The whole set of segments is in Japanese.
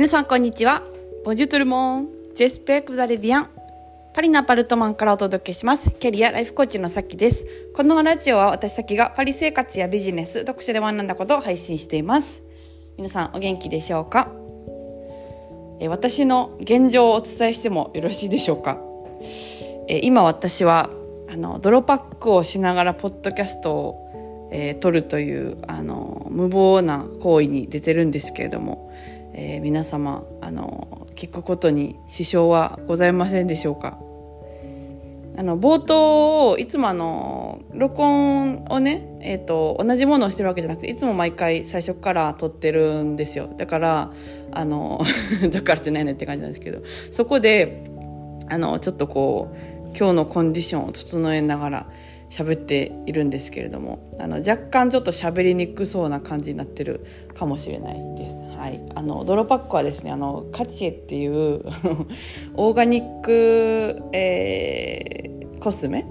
皆さんこんにちは。ボジュトルモン。ジェスペクザレビアン。パリのアパルトマンからお届けします。キャリアライフコーチのさきです。このラジオは私さきがパリ生活やビジネス、読書で学んだことを配信しています。皆さんお元気でしょうか？え私の現状をお伝えしてもよろしいでしょうか？え今私はあの泥パックをしながらポッドキャストを、えー、撮るというあの無謀な行為に出てるんですけれども、えー、皆様あの聞くことに支障はございませんでしょうか？あの冒頭いつもあの録音をね、えーと、同じものをしてるわけじゃなくていつも毎回最初から撮ってるんですよ。だからあの だからってないねって感じなんですけどそこであのちょっとこう今日のコンディションを整えながら喋っているんですけれどもあの若干ちょっと喋りにくそうな感じになってるかもしれないです。はい、あの泥パックはですねあのカチエっていう オーガニック、えー、コスメ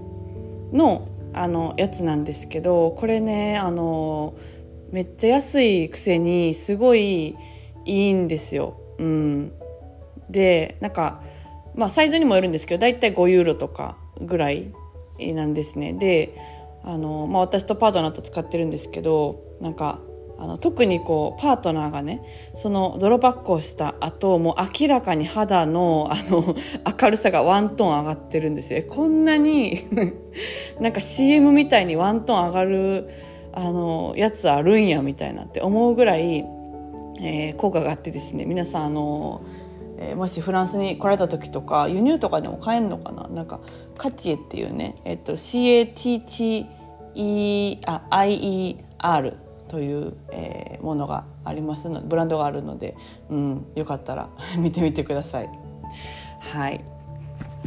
のあのやつなんですけどこれねあのめっちゃ安いくせにすごいいいんですよ。うん、でなんかまあサイズにもよるんですけどだいたい5ユーロとかぐらいなんですね。であの、まあ、私とパートナーと使ってるんですけどなんかあの特にこうパートナーがねその泥パックをした後もう明らかに肌のあの明るさがワントーン上がってるんですよ。こんなに なんか CM みたいにワントーン上がるあのやつあるんやみたいなって思うぐらい、えー、効果があってですね皆さんあのえー、もしフランスに来られた時とか輸入とかでも買えるのかな？なんかカチエっていうね、えっと、CATTIER という、えー、ものがありますのブランドがあるので、うん、よかったら 見てみてください。はい、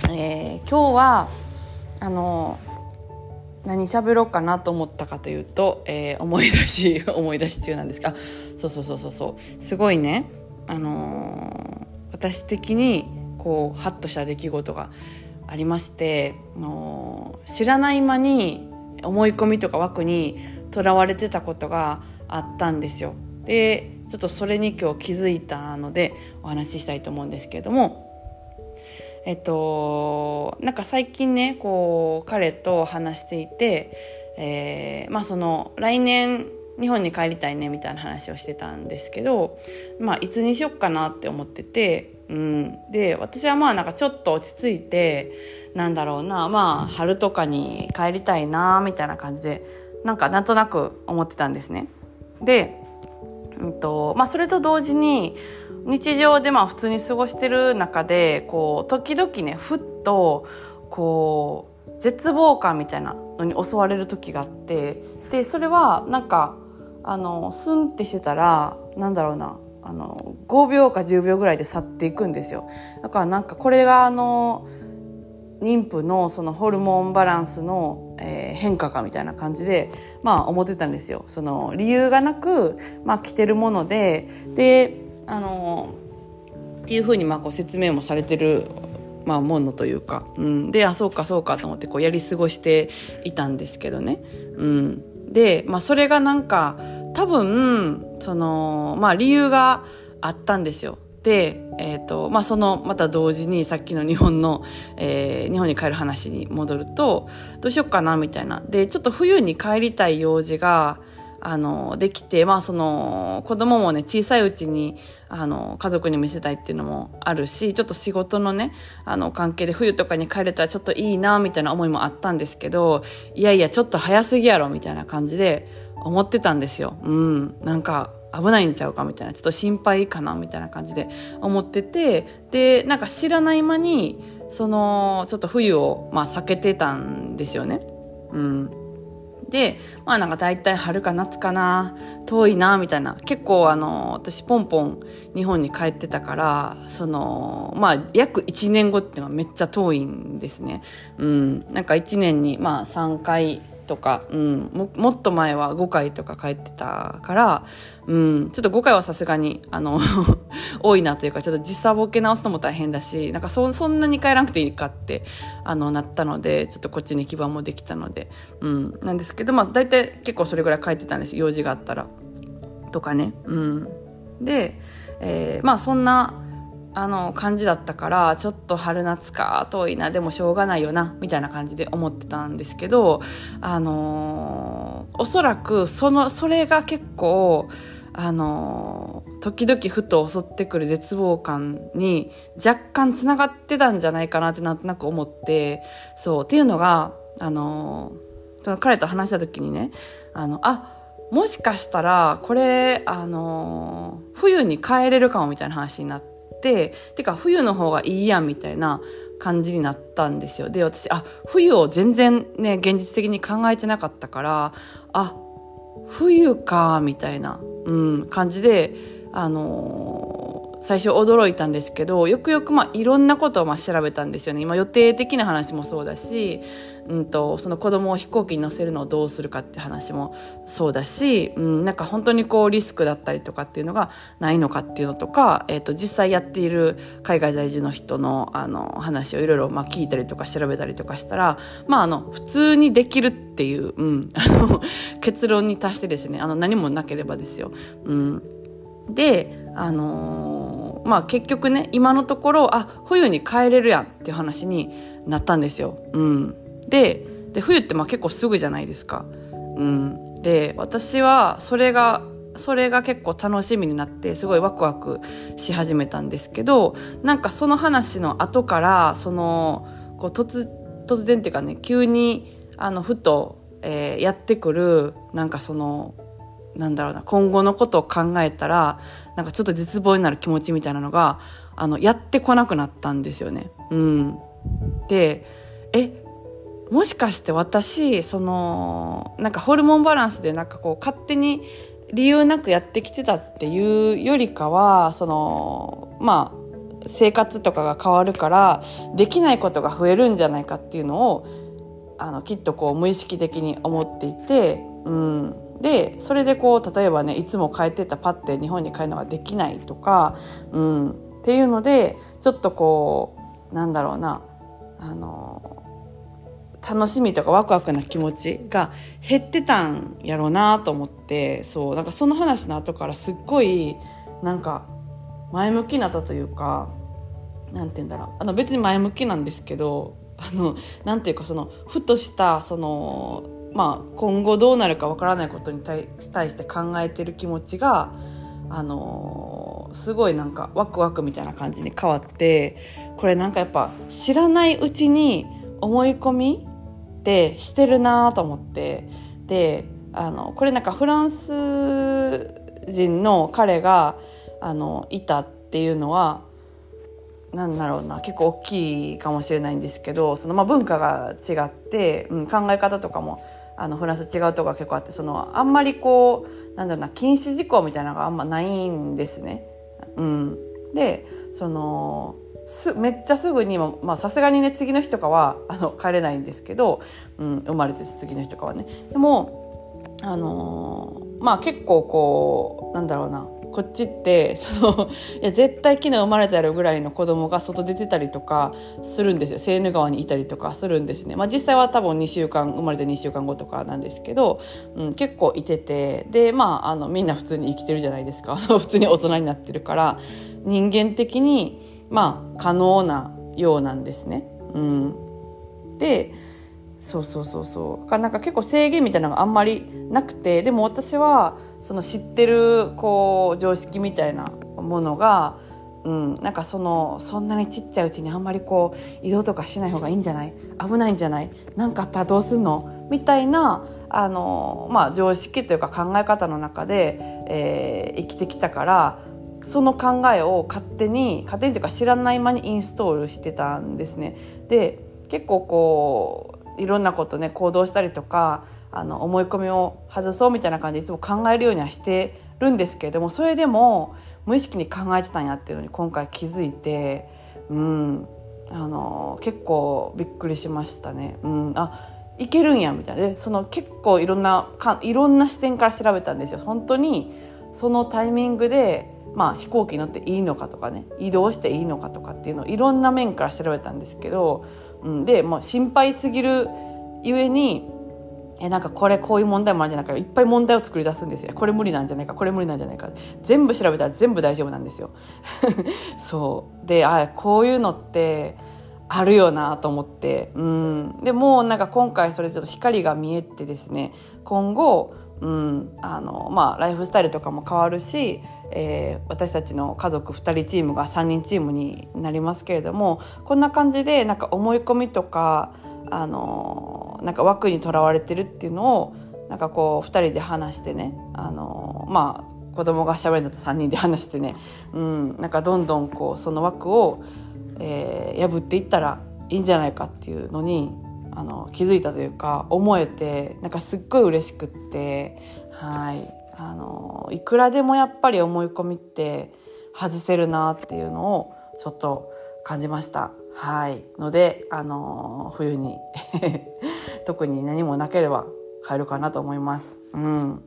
えー、今日はあの何喋ろうかなと思ったかというと、えー、思い出し 思い出し中なんです。がそうそうそうそうそう。すごいね。あの私的にこうハッとした出来事がありましての知らない間に思い込みとか枠にとらわれてたことがあったんですよ。でちょっとそれに今日気づいたのでお話ししたいと思うんですけれどもえっとなんか最近ねこう彼と話していて、えー、まあその来年日本に帰りたいねみたいな話をしてたんですけど、まあ、いつにしよっかなって思ってて、うん、で私はまあなんかちょっと落ち着いてなんだろうなまあ春とかに帰りたいなみたいな感じでなんかなんとなく思ってたんですね。で、うんとまあ、それと同時に日常でまあ普通に過ごしてる中でこう時々ねふっとこう絶望感みたいなのに襲われる時があってでそれはなんかあのスンってしてたらなんだろうなあの5秒か10秒ぐらいで去っていくんですよ。だからなんかこれがあの妊婦のそのホルモンバランスの、えー、変化かみたいな感じでまあ思ってたんですよ。その理由がなく、まあ、着てるものでであのっていうふうにまあこう説明もされてるまあ、ものというか、うん、であそうかそうかと思ってこうやり過ごしていたんですけどね、うん、で、まあ、それがなんか多分その、まあ、理由があったんですよ。で、えーとまあ、そのまた同時にさっきの日本の、えー、日本に帰る話に戻るとどうしよっかなみたいなでちょっと冬に帰りたい用事があの、できて、まあその、子供もね、小さいうちに、あの、家族に見せたいっていうのもあるし、ちょっと仕事のね、あの、関係で冬とかに帰れたらちょっといいな、みたいな思いもあったんですけど、いやいや、ちょっと早すぎやろ、みたいな感じで思ってたんですよ。うん。なんか、危ないんちゃうかみたいな、ちょっと心配かなみたいな感じで思ってて、で、なんか知らない間に、その、ちょっと冬を、まあ避けてたんですよね。うん。で、まあなんか大体春か夏かな、遠いな、みたいな。結構あの、私ポンポン日本に帰ってたから、その、まあ約1年後っていうのはめっちゃ遠いんですね。うん。なんか1年にまあ3回とか、うん、ももっと前は5回とか帰ってたから、うん、ちょっと5回はさすがに、あの 多いなというか、ちょっと時差ボケ直すのも大変だし、なんかそそんなに帰らなくていいかって、あの、なったので、ちょっとこっちに基盤もできたので、うん、なんですけど、まあ大体結構それぐらい帰ってたんです用事があったら。とかね、うん。で、えー、まあそんなあの感じだったからちょっと春夏か遠いなでもしょうがないよなみたいな感じで思ってたんですけどあのー、おそらくそのそれが結構あのー、時々ふと襲ってくる絶望感に若干つながってたんじゃないかなってなんとなく思ってそうっていうのがあのー、その彼と話した時にねあのあもしかしたらこれあの冬に帰れるかもみたいな話になって。っててか冬の方がいいやんみたいな感じになったんですよ。で私あ冬を全然ね現実的に考えてなかったからあ冬かみたいな、うん、感じであのー、最初驚いたんですけどよくよくまあいろんなことをまあ調べたんですよね。今予定的な話もそうだしうんと、その子供を飛行機に乗せるのをどうするかって話もそうだし、うん、なんか本当にこうリスクだったりとかっていうのがないのかっていうのとか、えっ、ー、と、実際やっている海外在住の人のあの話をいろいろまあ聞いたりとか調べたりとかしたら、まああの、普通にできるっていう、うん、あの、結論に達してですね、あの、何もなければですよ。うん。で、あのー、まあ結局ね、今のところ、あ、冬に帰れるやんっていう話になったんですよ。うん。でで冬ってまあ結構すぐじゃないですか。うん、で私はそれがそれが結構楽しみになってすごいワクワクし始めたんですけどなんかその話の後からそのこう突突然っていうかね急にあのふと、えー、やってくるなんかそのなんだろうな今後のことを考えたらなんかちょっと絶望になる気持ちみたいなのがあのやってこなくなったんですよね。うん、でえもしかして私そのなんかホルモンバランスでなんかこう勝手に理由なくやってきてたっていうよりかはそのまあ生活とかが変わるからできないことが増えるんじゃないかっていうのをあのきっとこう無意識的に思っていて、うん、でそれでこう例えばねいつも帰ってたパッて日本に帰るのができないとか、うん、っていうのでちょっとこうなんだろうなあの楽しみとかワクワクな気持ちが減ってたんやろうなと思ってそうなんかその話の後からすっごいなんか前向きになったというかなんて言うんだろう。あの別に前向きなんですけどあのなんていうかそのふとしたそのまあ今後どうなるかわからないことに対して考えてる気持ちがあのすごいなんかワクワクみたいな感じに変わってこれなんかやっぱ知らないうちに思い込みってしてるなと思ってであのこれなんかフランス人の彼があのいたっていうのはなんだろうな結構大きいかもしれないんですけどその、まあ、文化が違って、うん、考え方とかもあのフランス違うとこが結構あってそのあんまりこうなんだろうな禁止事項みたいなのがあんまないんですね。うん、でそのすめっちゃすぐにまあさすがにね次の日とかはあの帰れないんですけど、うん、生まれて次の日とかはね。でもあのー、まあ結構こうなんだろうな。こっちってそのいや絶対昨日生まれたやろぐらいの子供が外出てたりとかするんですよ。セーヌ川にいたりとかするんですね、まあ、実際は多分2週間生まれて2週間後とかなんですけど、うん、結構いてて。でまああのみんな普通に生きてるじゃないですか。普通に大人になってるから人間的にまあ可能なようなんですね。うん、でそうそうそうそう。なんか結構制限みたいなのがあんまりなくてでも私はその知ってるこう常識みたいなものが、うん、なんかそのそんなにちっちゃいうちにあんまりこう移動とかしない方がいいんじゃない？危ないんじゃない？何かあったらどうすんの？みたいなあの、まあ、常識というか考え方の中で、えー、生きてきたからその考えを勝手に勝手にというか知らない間にインストールしてたんですね。で結構こういろんなことね行動したりとかあの思い込みを外そうみたいな感じでいつも考えるようにはしてるんですけれどもそれでも無意識に考えてたんやっていうのに今回気づいて、うん、あの結構びっくりしましたね。うん、あいけるんやみたいなでその結構いろんなかいろんな視点から調べたんですよ。本当にそのタイミングでまあ、飛行機乗っていいのかとかね移動していいのかとかっていうのをいろんな面から調べたんですけど、うん、で、まあ、心配すぎるゆえに、えなんかこれこういう問題もあるんじゃないかいっぱい問題を作り出すんですよ。これ無理なんじゃないかこれ無理なんじゃないか。全部調べたら全部大丈夫なんですよ。そう。であこういうのってあるよなと思って。うん。でもなんか今回それちょっと光が見えてですね今後うん。あのまあ、ライフスタイルとかも変わるし、えー、私たちの家族2人チームが3人チームになりますけれどもこんな感じでなんか思い込みとかあのなんか枠にとらわれてるっていうのをなんかこう2人で話してねあのまあ子供がしゃべるのと3人で話してね、うん、なんかどんどんこうその枠を、えー、破っていったらいいんじゃないかっていうのにあの気づいたというか思えてなんかすっごい嬉しくってはいあのいくらでもやっぱり思い込みって外せるなっていうのをちょっと感じました。はいのであの冬に 特に何もなければ買えるかなと思います。うん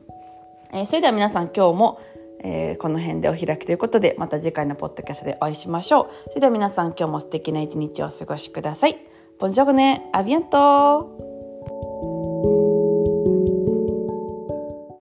えー、それでは皆さん今日も、えー、この辺でお開きということでまた次回のポッドキャストでお会いしましょう。それでは皆さん今日も素敵な一日をお過ごしください。Buongiorno, a bientôt!